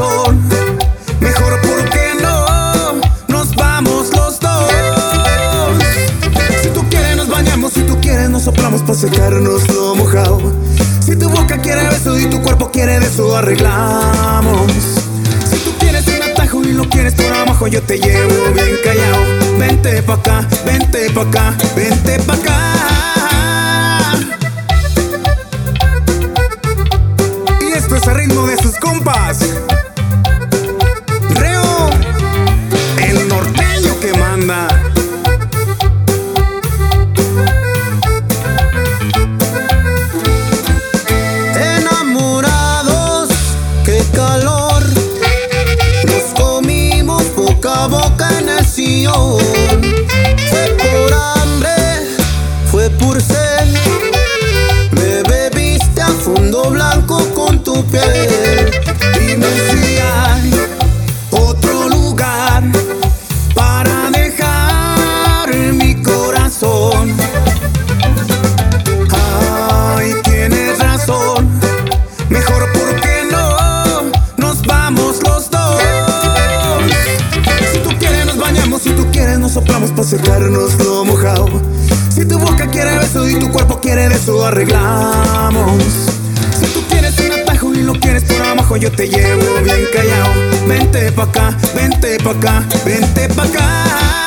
corazón. Mejor porque no nos vamos los dos. Si tú quieres nos bañamos, si tú quieres nos soplamos para secarnos lo mojado. Si tu boca quiere beso y tu cuerpo quiere beso, arreglamos. Si tú quieres un atajo y lo quieres por abajo, yo te llevo bien callado. Vente pa' acá, vente pa' acá, vente pa' acá. Fue por hambre, fue por sed. Me bebiste a fondo blanco con tu piel. Para secarnos lo mojado. Si tu boca quiere beso y tu cuerpo quiere beso, arreglamos. Si tú quieres un atajo y lo quieres por abajo, yo te llevo bien callado. Vente pa' acá, vente pa' acá, vente pa' acá.